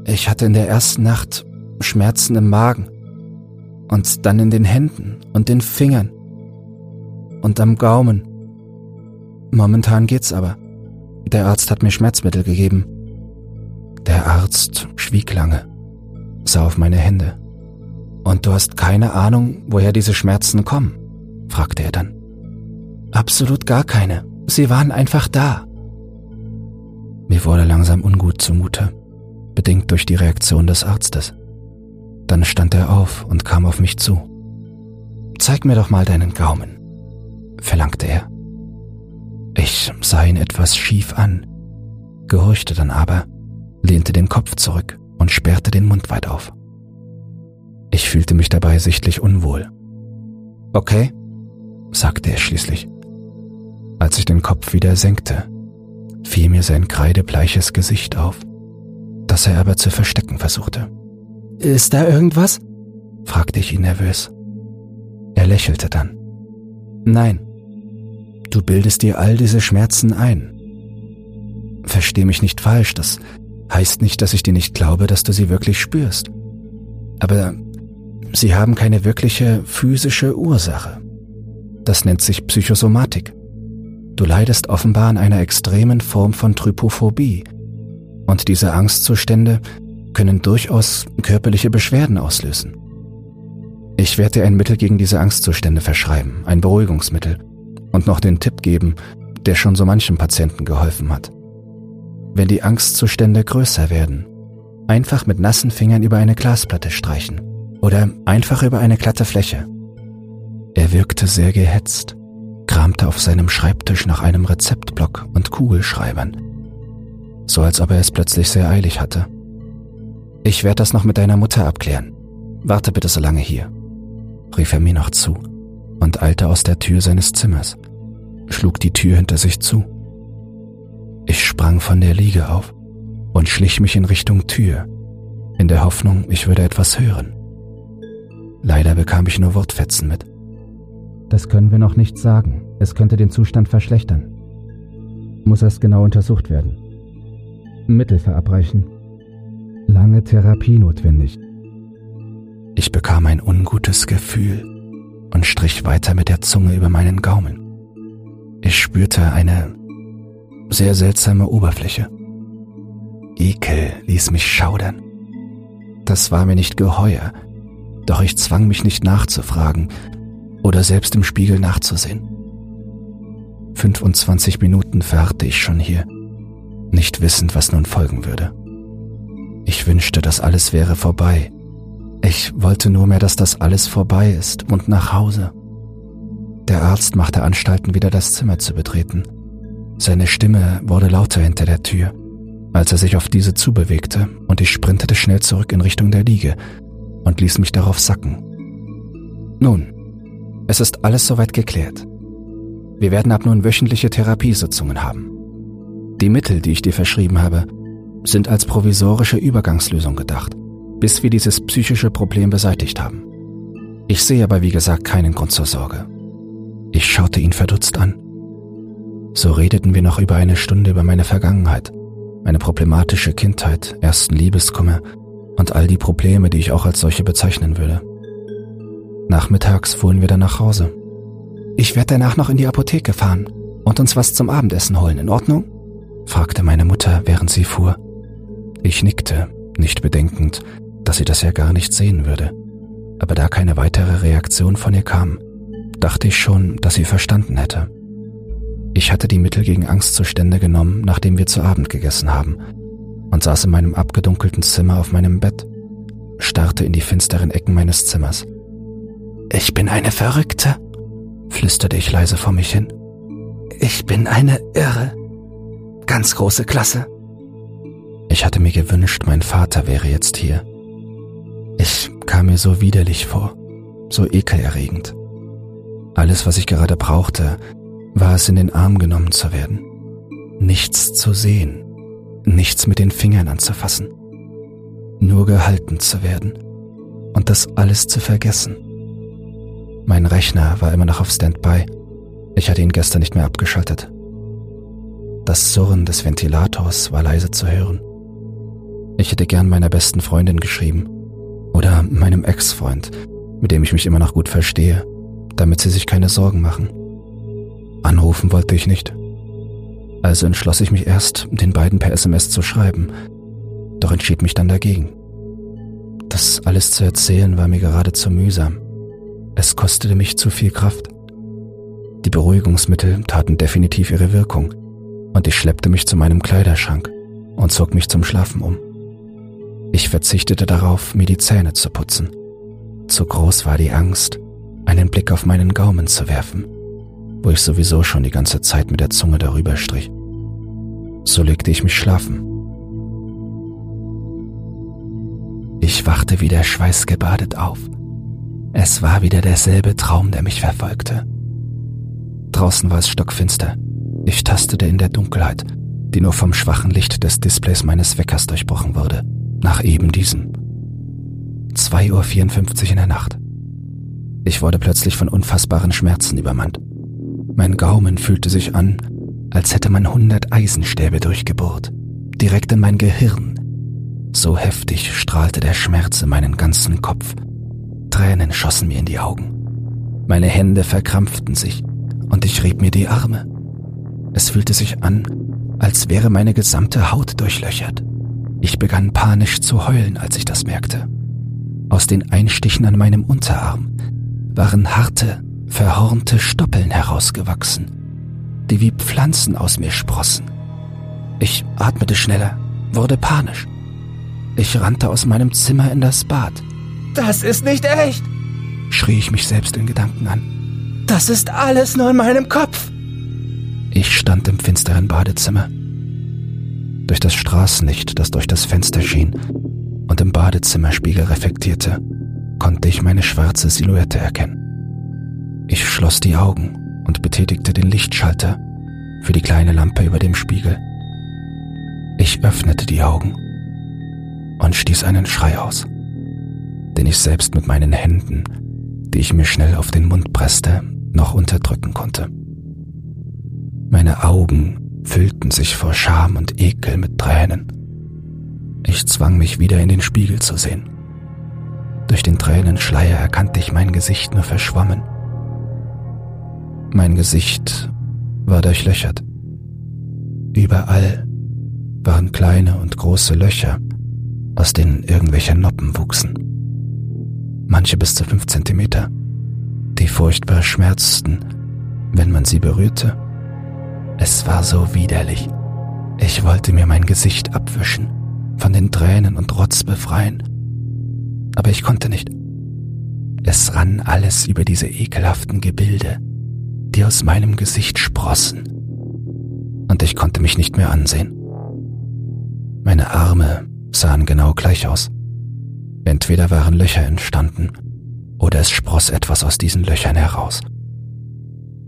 ich hatte in der ersten Nacht Schmerzen im Magen und dann in den Händen und den Fingern und am Gaumen. Momentan geht's aber. Der Arzt hat mir Schmerzmittel gegeben. Der Arzt schwieg lange, sah auf meine Hände. Und du hast keine Ahnung, woher diese Schmerzen kommen? fragte er dann. Absolut gar keine. Sie waren einfach da. Mir wurde langsam ungut zumute, bedingt durch die Reaktion des Arztes. Dann stand er auf und kam auf mich zu. Zeig mir doch mal deinen Gaumen, verlangte er. Ich sah ihn etwas schief an, gehorchte dann aber, lehnte den Kopf zurück und sperrte den Mund weit auf. Ich fühlte mich dabei sichtlich unwohl. Okay, sagte er schließlich. Als ich den Kopf wieder senkte, fiel mir sein kreidebleiches Gesicht auf, das er aber zu verstecken versuchte. Ist da irgendwas? fragte ich ihn nervös. Er lächelte dann. Nein, du bildest dir all diese Schmerzen ein. Versteh mich nicht falsch, das heißt nicht, dass ich dir nicht glaube, dass du sie wirklich spürst. Aber sie haben keine wirkliche physische Ursache. Das nennt sich Psychosomatik. Du leidest offenbar an einer extremen Form von Trypophobie. Und diese Angstzustände können durchaus körperliche Beschwerden auslösen. Ich werde dir ein Mittel gegen diese Angstzustände verschreiben, ein Beruhigungsmittel, und noch den Tipp geben, der schon so manchem Patienten geholfen hat. Wenn die Angstzustände größer werden, einfach mit nassen Fingern über eine Glasplatte streichen oder einfach über eine glatte Fläche. Er wirkte sehr gehetzt, kramte auf seinem Schreibtisch nach einem Rezeptblock und Kugelschreibern, so als ob er es plötzlich sehr eilig hatte. Ich werde das noch mit deiner Mutter abklären. Warte bitte so lange hier, rief er mir noch zu und eilte aus der Tür seines Zimmers, schlug die Tür hinter sich zu. Ich sprang von der Liege auf und schlich mich in Richtung Tür, in der Hoffnung, ich würde etwas hören. Leider bekam ich nur Wortfetzen mit. Das können wir noch nicht sagen. Es könnte den Zustand verschlechtern. Muss erst genau untersucht werden. Mittel verabreichen. Lange Therapie notwendig. Ich bekam ein ungutes Gefühl und strich weiter mit der Zunge über meinen Gaumen. Ich spürte eine sehr seltsame Oberfläche. Ekel ließ mich schaudern. Das war mir nicht geheuer, doch ich zwang mich nicht nachzufragen, oder selbst im Spiegel nachzusehen. 25 Minuten verharrte ich schon hier, nicht wissend, was nun folgen würde. Ich wünschte, dass alles wäre vorbei. Ich wollte nur mehr, dass das alles vorbei ist und nach Hause. Der Arzt machte Anstalten, wieder das Zimmer zu betreten. Seine Stimme wurde lauter hinter der Tür, als er sich auf diese zubewegte, und ich sprintete schnell zurück in Richtung der Liege und ließ mich darauf sacken. Nun, es ist alles soweit geklärt. Wir werden ab nun wöchentliche Therapiesitzungen haben. Die Mittel, die ich dir verschrieben habe, sind als provisorische Übergangslösung gedacht, bis wir dieses psychische Problem beseitigt haben. Ich sehe aber wie gesagt keinen Grund zur Sorge. Ich schaute ihn verdutzt an. So redeten wir noch über eine Stunde über meine Vergangenheit, meine problematische Kindheit, ersten Liebeskummer und all die Probleme, die ich auch als solche bezeichnen würde. Nachmittags fuhren wir dann nach Hause. Ich werde danach noch in die Apotheke fahren und uns was zum Abendessen holen, in Ordnung? fragte meine Mutter, während sie fuhr. Ich nickte, nicht bedenkend, dass sie das ja gar nicht sehen würde. Aber da keine weitere Reaktion von ihr kam, dachte ich schon, dass sie verstanden hätte. Ich hatte die Mittel gegen Angstzustände genommen, nachdem wir zu Abend gegessen haben, und saß in meinem abgedunkelten Zimmer auf meinem Bett, starrte in die finsteren Ecken meines Zimmers. Ich bin eine Verrückte, flüsterte ich leise vor mich hin. Ich bin eine Irre. Ganz große Klasse. Ich hatte mir gewünscht, mein Vater wäre jetzt hier. Ich kam mir so widerlich vor, so ekelerregend. Alles, was ich gerade brauchte, war es in den Arm genommen zu werden. Nichts zu sehen, nichts mit den Fingern anzufassen. Nur gehalten zu werden und das alles zu vergessen. Mein Rechner war immer noch auf Standby. Ich hatte ihn gestern nicht mehr abgeschaltet. Das Surren des Ventilators war leise zu hören. Ich hätte gern meiner besten Freundin geschrieben oder meinem Ex-Freund, mit dem ich mich immer noch gut verstehe, damit sie sich keine Sorgen machen. Anrufen wollte ich nicht. Also entschloss ich mich erst, den beiden per SMS zu schreiben, doch entschied mich dann dagegen. Das alles zu erzählen war mir geradezu mühsam. Es kostete mich zu viel Kraft. Die Beruhigungsmittel taten definitiv ihre Wirkung, und ich schleppte mich zu meinem Kleiderschrank und zog mich zum Schlafen um. Ich verzichtete darauf, mir die Zähne zu putzen. Zu groß war die Angst, einen Blick auf meinen Gaumen zu werfen, wo ich sowieso schon die ganze Zeit mit der Zunge darüber strich. So legte ich mich schlafen. Ich wachte wieder schweißgebadet auf. Es war wieder derselbe Traum, der mich verfolgte. Draußen war es stockfinster. Ich tastete in der Dunkelheit, die nur vom schwachen Licht des Displays meines Weckers durchbrochen wurde, nach eben diesem. 2.54 Uhr in der Nacht. Ich wurde plötzlich von unfassbaren Schmerzen übermannt. Mein Gaumen fühlte sich an, als hätte man hundert Eisenstäbe durchgebohrt, direkt in mein Gehirn. So heftig strahlte der Schmerz in meinen ganzen Kopf. Tränen schossen mir in die Augen. Meine Hände verkrampften sich und ich rieb mir die Arme. Es fühlte sich an, als wäre meine gesamte Haut durchlöchert. Ich begann panisch zu heulen, als ich das merkte. Aus den Einstichen an meinem Unterarm waren harte, verhornte Stoppeln herausgewachsen, die wie Pflanzen aus mir sprossen. Ich atmete schneller, wurde panisch. Ich rannte aus meinem Zimmer in das Bad.
Das ist nicht echt!
schrie ich mich selbst in Gedanken an.
Das ist alles nur in meinem Kopf.
Ich stand im finsteren Badezimmer. Durch das Straßenlicht, das durch das Fenster schien und im Badezimmerspiegel reflektierte, konnte ich meine schwarze Silhouette erkennen. Ich schloss die Augen und betätigte den Lichtschalter für die kleine Lampe über dem Spiegel. Ich öffnete die Augen und stieß einen Schrei aus, den ich selbst mit meinen Händen, die ich mir schnell auf den Mund presste, noch unterdrücken konnte. Meine Augen füllten sich vor Scham und Ekel mit Tränen. Ich zwang mich wieder in den Spiegel zu sehen. Durch den Tränenschleier erkannte ich mein Gesicht nur verschwommen. Mein Gesicht war durchlöchert. Überall waren kleine und große Löcher, aus denen irgendwelche Noppen wuchsen. Manche bis zu fünf Zentimeter, die furchtbar schmerzten, wenn man sie berührte. Es war so widerlich. Ich wollte mir mein Gesicht abwischen, von den Tränen und Rotz befreien. Aber ich konnte nicht. Es rann alles über diese ekelhaften Gebilde, die aus meinem Gesicht sprossen. Und ich konnte mich nicht mehr ansehen. Meine Arme sahen genau gleich aus. Entweder waren Löcher entstanden, oder es spross etwas aus diesen Löchern heraus.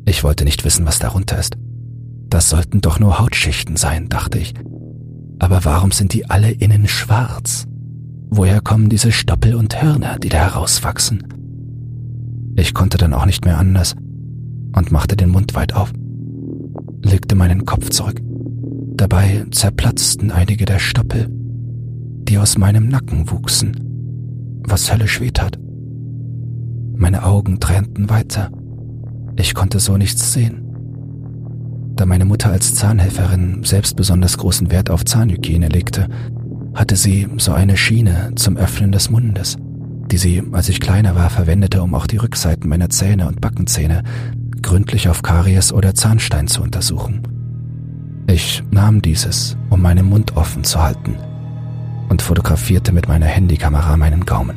Ich wollte nicht wissen, was darunter ist. Das sollten doch nur Hautschichten sein, dachte ich. Aber warum sind die alle innen schwarz? Woher kommen diese Stoppel und Hörner, die da herauswachsen? Ich konnte dann auch nicht mehr anders und machte den Mund weit auf, legte meinen Kopf zurück. Dabei zerplatzten einige der Stoppel die aus meinem Nacken wuchsen, was höllisch weh tat. Meine Augen tränten weiter. Ich konnte so nichts sehen. Da meine Mutter als Zahnhelferin selbst besonders großen Wert auf Zahnhygiene legte, hatte sie so eine Schiene zum Öffnen des Mundes, die sie, als ich kleiner war, verwendete, um auch die Rückseiten meiner Zähne und Backenzähne gründlich auf Karies oder Zahnstein zu untersuchen. Ich nahm dieses, um meinen Mund offen zu halten – und fotografierte mit meiner Handykamera meinen Gaumen.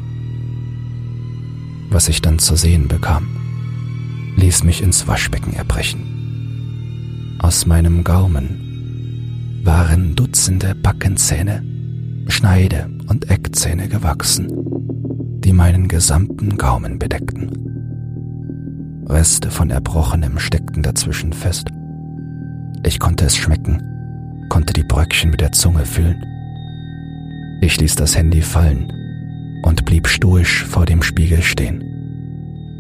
Was ich dann zu sehen bekam, ließ mich ins Waschbecken erbrechen. Aus meinem Gaumen waren Dutzende Backenzähne, Schneide- und Eckzähne gewachsen, die meinen gesamten Gaumen bedeckten. Reste von Erbrochenem steckten dazwischen fest. Ich konnte es schmecken, konnte die Bröckchen mit der Zunge fühlen ich ließ das Handy fallen und blieb stoisch vor dem Spiegel stehen.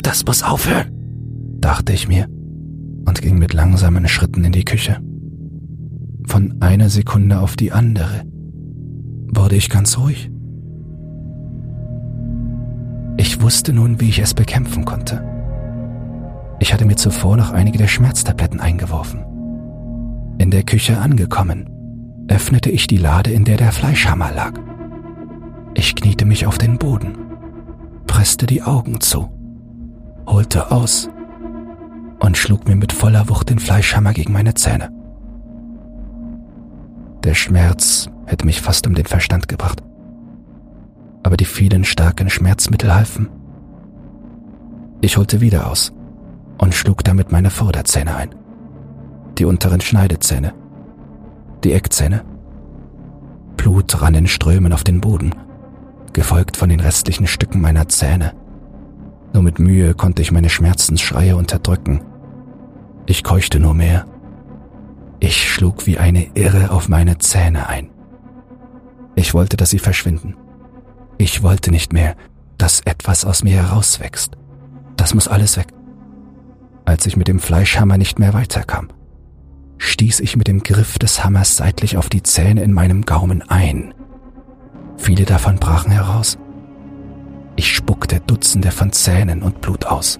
Das muss aufhören, dachte ich mir und ging mit langsamen Schritten in die Küche. Von einer Sekunde auf die andere wurde ich ganz ruhig. Ich wusste nun, wie ich es bekämpfen konnte. Ich hatte mir zuvor noch einige der Schmerztabletten eingeworfen. In der Küche angekommen, öffnete ich die Lade, in der der Fleischhammer lag.
Ich kniete mich auf den Boden, presste die Augen zu, holte aus und schlug mir mit voller Wucht den Fleischhammer gegen meine Zähne. Der Schmerz hätte mich fast um den Verstand gebracht. Aber die vielen starken Schmerzmittel halfen. Ich holte wieder aus und schlug damit meine Vorderzähne ein. Die unteren Schneidezähne. Die Eckzähne. Blut rann in Strömen auf den Boden, gefolgt von den restlichen Stücken meiner Zähne. Nur mit Mühe konnte ich meine Schmerzensschreie unterdrücken. Ich keuchte nur mehr ich schlug wie eine Irre auf meine Zähne ein. Ich wollte, dass sie verschwinden. Ich wollte nicht mehr, dass etwas aus mir herauswächst. Das muss alles weg. Als ich mit dem Fleischhammer nicht mehr weiterkam, stieß ich mit dem Griff des Hammers seitlich auf die Zähne in meinem Gaumen ein. Viele davon brachen heraus. Ich spuckte Dutzende von Zähnen und Blut aus.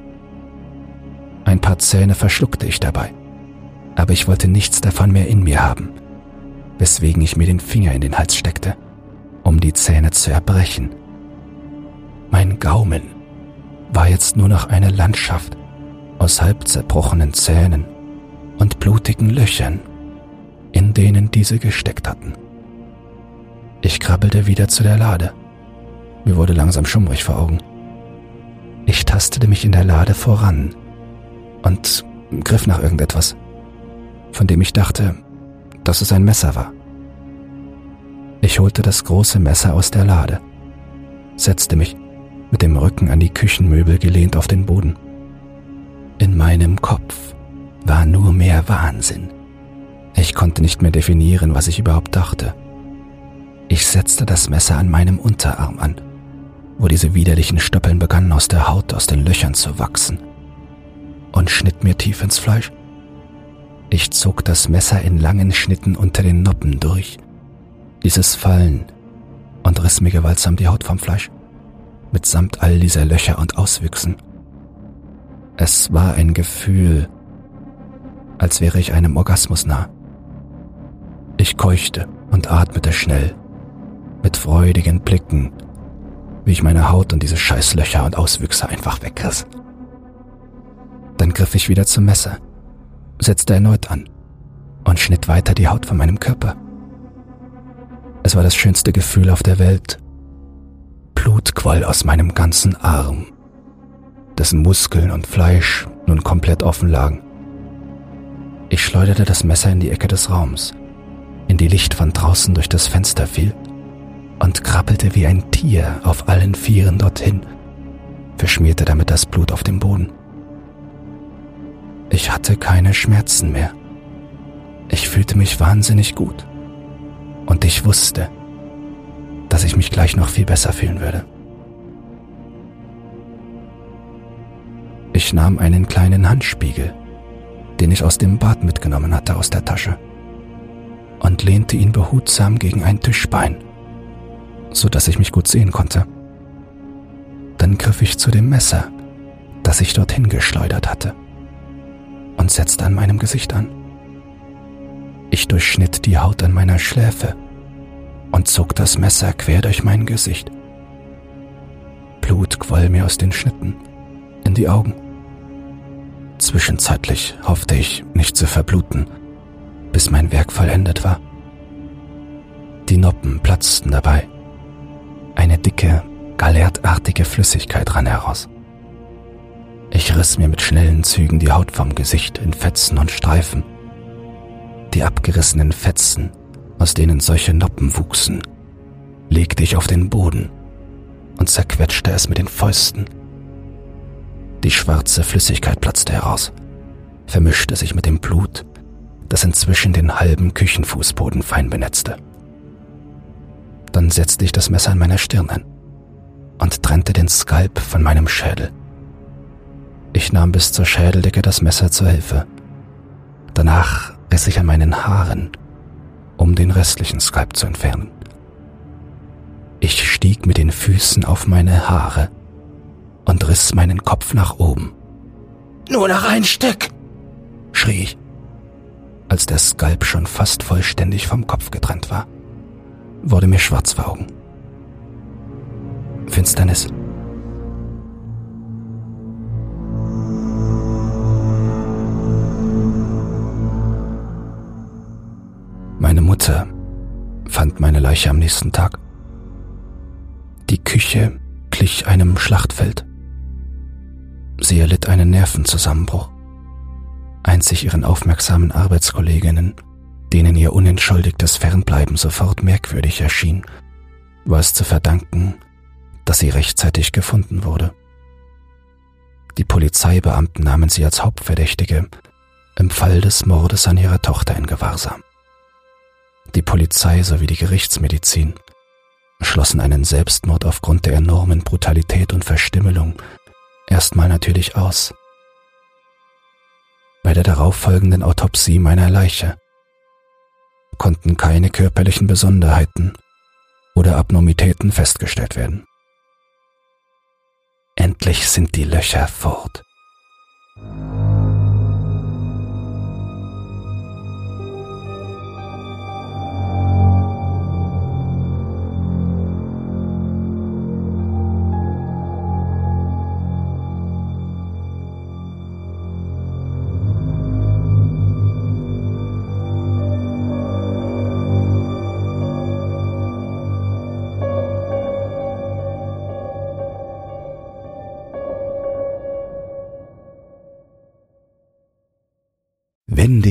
Ein paar Zähne verschluckte ich dabei aber ich wollte nichts davon mehr in mir haben, weswegen ich mir den Finger in den Hals steckte, um die Zähne zu erbrechen. Mein Gaumen war jetzt nur noch eine Landschaft aus halb zerbrochenen Zähnen und blutigen Löchern, in denen diese gesteckt hatten. Ich krabbelte wieder zu der Lade. Mir wurde langsam schummrig vor Augen. Ich tastete mich in der Lade voran und griff nach irgendetwas von dem ich dachte, dass es ein Messer war. Ich holte das große Messer aus der Lade, setzte mich mit dem Rücken an die Küchenmöbel gelehnt auf den Boden. In meinem Kopf war nur mehr Wahnsinn. Ich konnte nicht mehr definieren, was ich überhaupt dachte. Ich setzte das Messer an meinem Unterarm an, wo diese widerlichen Stoppeln begannen aus der Haut aus den Löchern zu wachsen, und schnitt mir tief ins Fleisch. Ich zog das Messer in langen Schnitten unter den Noppen durch, ließ es fallen und riss mir gewaltsam die Haut vom Fleisch, mitsamt all dieser Löcher und Auswüchsen. Es war ein Gefühl, als wäre ich einem Orgasmus nah. Ich keuchte und atmete schnell, mit freudigen Blicken, wie ich meine Haut und diese Scheißlöcher und Auswüchse einfach wegriss. Dann griff ich wieder zum Messer setzte erneut an und schnitt weiter die Haut von meinem Körper. Es war das schönste Gefühl auf der Welt. Blut quoll aus meinem ganzen Arm, dessen Muskeln und Fleisch nun komplett offen lagen. Ich schleuderte das Messer in die Ecke des Raums, in die Licht von draußen durch das Fenster fiel und krabbelte wie ein Tier auf allen Vieren dorthin, verschmierte damit das Blut auf dem Boden. Ich hatte keine Schmerzen mehr. Ich fühlte mich wahnsinnig gut. Und ich wusste, dass ich mich gleich noch viel besser fühlen würde. Ich nahm einen kleinen Handspiegel, den ich aus dem Bad mitgenommen hatte, aus der Tasche und lehnte ihn behutsam gegen ein Tischbein, so dass ich mich gut sehen konnte. Dann griff ich zu dem Messer, das ich dorthin geschleudert hatte und setzte an meinem Gesicht an. Ich durchschnitt die Haut an meiner Schläfe und zog das Messer quer durch mein Gesicht. Blut quoll mir aus den Schnitten in die Augen. Zwischenzeitlich hoffte ich, nicht zu verbluten, bis mein Werk vollendet war. Die Noppen platzten dabei. Eine dicke, galertartige Flüssigkeit rann heraus. Ich riss mir mit schnellen Zügen die Haut vom Gesicht in Fetzen und Streifen. Die abgerissenen Fetzen, aus denen solche Noppen wuchsen, legte ich auf den Boden und zerquetschte es mit den Fäusten. Die schwarze Flüssigkeit platzte heraus, vermischte sich mit dem Blut, das inzwischen den halben Küchenfußboden fein benetzte. Dann setzte ich das Messer an meiner Stirn an und trennte den Skalp von meinem Schädel. Ich nahm bis zur Schädeldecke das Messer zur Hilfe. Danach riss ich an meinen Haaren, um den restlichen Skalp zu entfernen. Ich stieg mit den Füßen auf meine Haare und riss meinen Kopf nach oben.
Nur noch ein Stück,
schrie ich, als der Skalp schon fast vollständig vom Kopf getrennt war, wurde mir schwarz vor Augen. Finsternis. Meine Mutter fand meine Leiche am nächsten Tag. Die Küche glich einem Schlachtfeld. Sie erlitt einen Nervenzusammenbruch. Einzig ihren aufmerksamen Arbeitskolleginnen, denen ihr unentschuldigtes Fernbleiben sofort merkwürdig erschien, war es zu verdanken, dass sie rechtzeitig gefunden wurde. Die Polizeibeamten nahmen sie als Hauptverdächtige im Fall des Mordes an ihrer Tochter in Gewahrsam. Die Polizei sowie die Gerichtsmedizin schlossen einen Selbstmord aufgrund der enormen Brutalität und Verstümmelung erstmal natürlich aus. Bei der darauffolgenden Autopsie meiner Leiche konnten keine körperlichen Besonderheiten oder Abnormitäten festgestellt werden. Endlich sind die Löcher fort.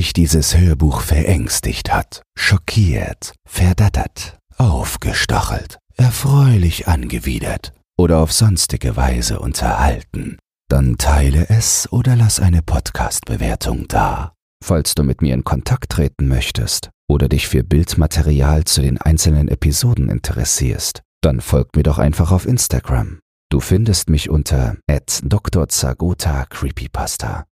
Dich dieses Hörbuch verängstigt hat, schockiert, verdattert, aufgestachelt, erfreulich angewidert oder auf sonstige Weise unterhalten, dann teile es oder lass eine Podcast-Bewertung da. Falls du mit mir in Kontakt treten möchtest oder dich für Bildmaterial zu den einzelnen Episoden interessierst, dann folg mir doch einfach auf Instagram. Du findest mich unter @drzagota Creepypasta.